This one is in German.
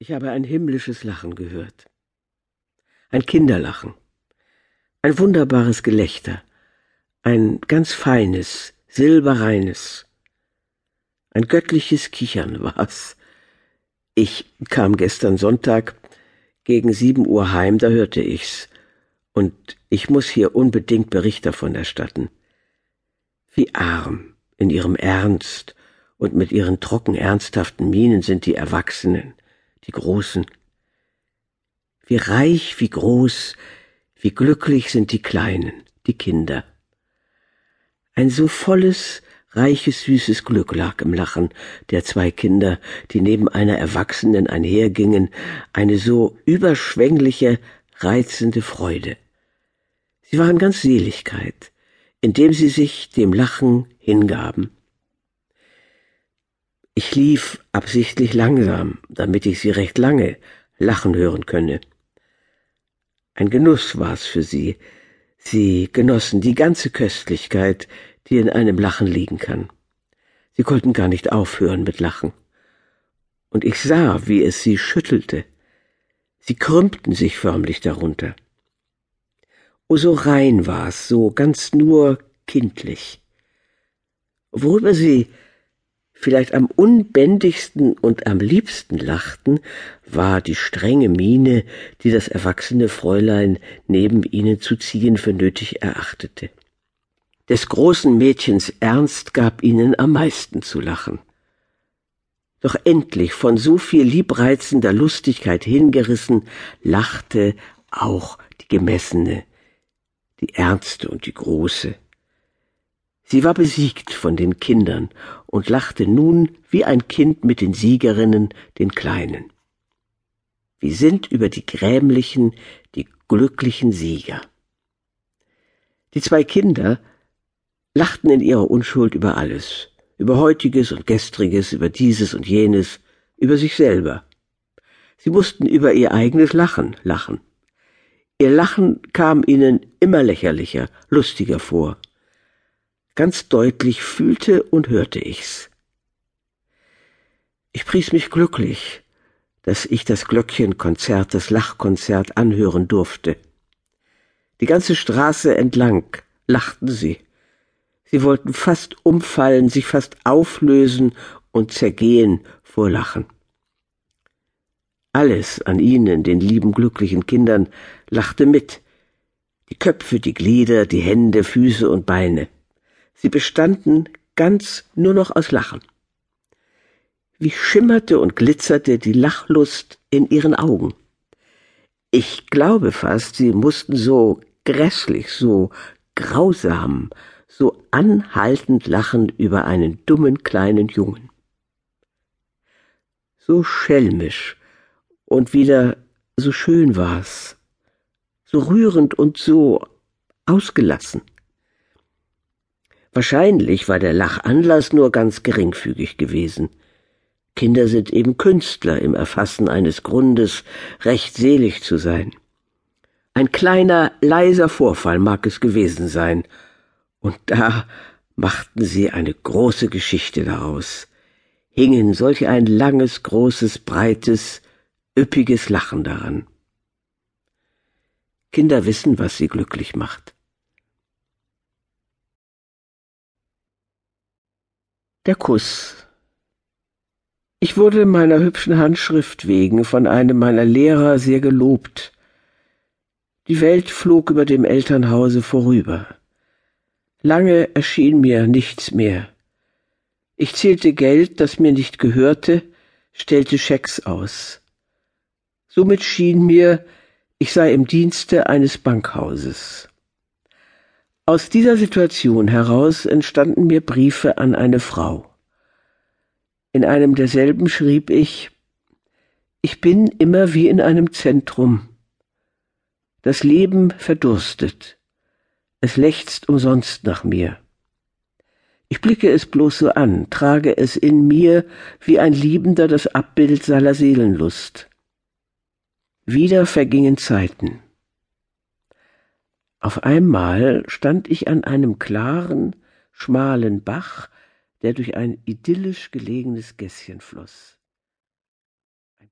Ich habe ein himmlisches Lachen gehört. Ein Kinderlachen. Ein wunderbares Gelächter. Ein ganz feines, silberreines. Ein göttliches Kichern war's. Ich kam gestern Sonntag gegen sieben Uhr heim, da hörte ich's. Und ich muss hier unbedingt Bericht davon erstatten. Wie arm in ihrem Ernst und mit ihren trocken ernsthaften Mienen sind die Erwachsenen die Großen. Wie reich, wie groß, wie glücklich sind die Kleinen, die Kinder. Ein so volles, reiches, süßes Glück lag im Lachen der zwei Kinder, die neben einer Erwachsenen einhergingen, eine so überschwängliche, reizende Freude. Sie waren ganz Seligkeit, indem sie sich dem Lachen hingaben. Ich lief absichtlich langsam, damit ich sie recht lange lachen hören könne. Ein Genuss war's für sie. Sie genossen die ganze Köstlichkeit, die in einem Lachen liegen kann. Sie konnten gar nicht aufhören mit Lachen. Und ich sah, wie es sie schüttelte. Sie krümmten sich förmlich darunter. O so rein war's, so ganz nur kindlich. Worüber sie vielleicht am unbändigsten und am liebsten lachten, war die strenge Miene, die das erwachsene Fräulein neben ihnen zu ziehen für nötig erachtete. Des großen Mädchens Ernst gab ihnen am meisten zu lachen. Doch endlich von so viel liebreizender Lustigkeit hingerissen, lachte auch die Gemessene, die Ernste und die Große. Sie war besiegt von den Kindern und lachte nun wie ein Kind mit den Siegerinnen, den Kleinen. Wir sind über die grämlichen, die glücklichen Sieger. Die zwei Kinder lachten in ihrer Unschuld über alles, über heutiges und gestriges, über dieses und jenes, über sich selber. Sie mussten über ihr eigenes Lachen lachen. Ihr Lachen kam ihnen immer lächerlicher, lustiger vor. Ganz deutlich fühlte und hörte ich's. Ich pries mich glücklich, dass ich das Glöckchenkonzert, das Lachkonzert anhören durfte. Die ganze Straße entlang lachten sie. Sie wollten fast umfallen, sich fast auflösen und zergehen vor Lachen. Alles an ihnen, den lieben glücklichen Kindern, lachte mit. Die Köpfe, die Glieder, die Hände, Füße und Beine. Sie bestanden ganz nur noch aus Lachen. Wie schimmerte und glitzerte die Lachlust in ihren Augen. Ich glaube fast, sie mussten so grässlich, so grausam, so anhaltend lachen über einen dummen kleinen Jungen. So schelmisch und wieder so schön war's, so rührend und so ausgelassen. Wahrscheinlich war der Lachanlass nur ganz geringfügig gewesen. Kinder sind eben Künstler im Erfassen eines Grundes, recht selig zu sein. Ein kleiner, leiser Vorfall mag es gewesen sein, und da machten sie eine große Geschichte daraus, hingen solch ein langes, großes, breites, üppiges Lachen daran. Kinder wissen, was sie glücklich macht. Der Kuss. Ich wurde meiner hübschen Handschrift wegen von einem meiner Lehrer sehr gelobt. Die Welt flog über dem Elternhause vorüber. Lange erschien mir nichts mehr. Ich zählte Geld, das mir nicht gehörte, stellte Schecks aus. Somit schien mir, ich sei im Dienste eines Bankhauses. Aus dieser Situation heraus entstanden mir Briefe an eine Frau. In einem derselben schrieb ich Ich bin immer wie in einem Zentrum. Das Leben verdurstet. Es lechzt umsonst nach mir. Ich blicke es bloß so an, trage es in mir wie ein Liebender das Abbild seiner Seelenlust. Wieder vergingen Zeiten. Auf einmal stand ich an einem klaren, schmalen Bach, der durch ein idyllisch gelegenes Gässchen floß.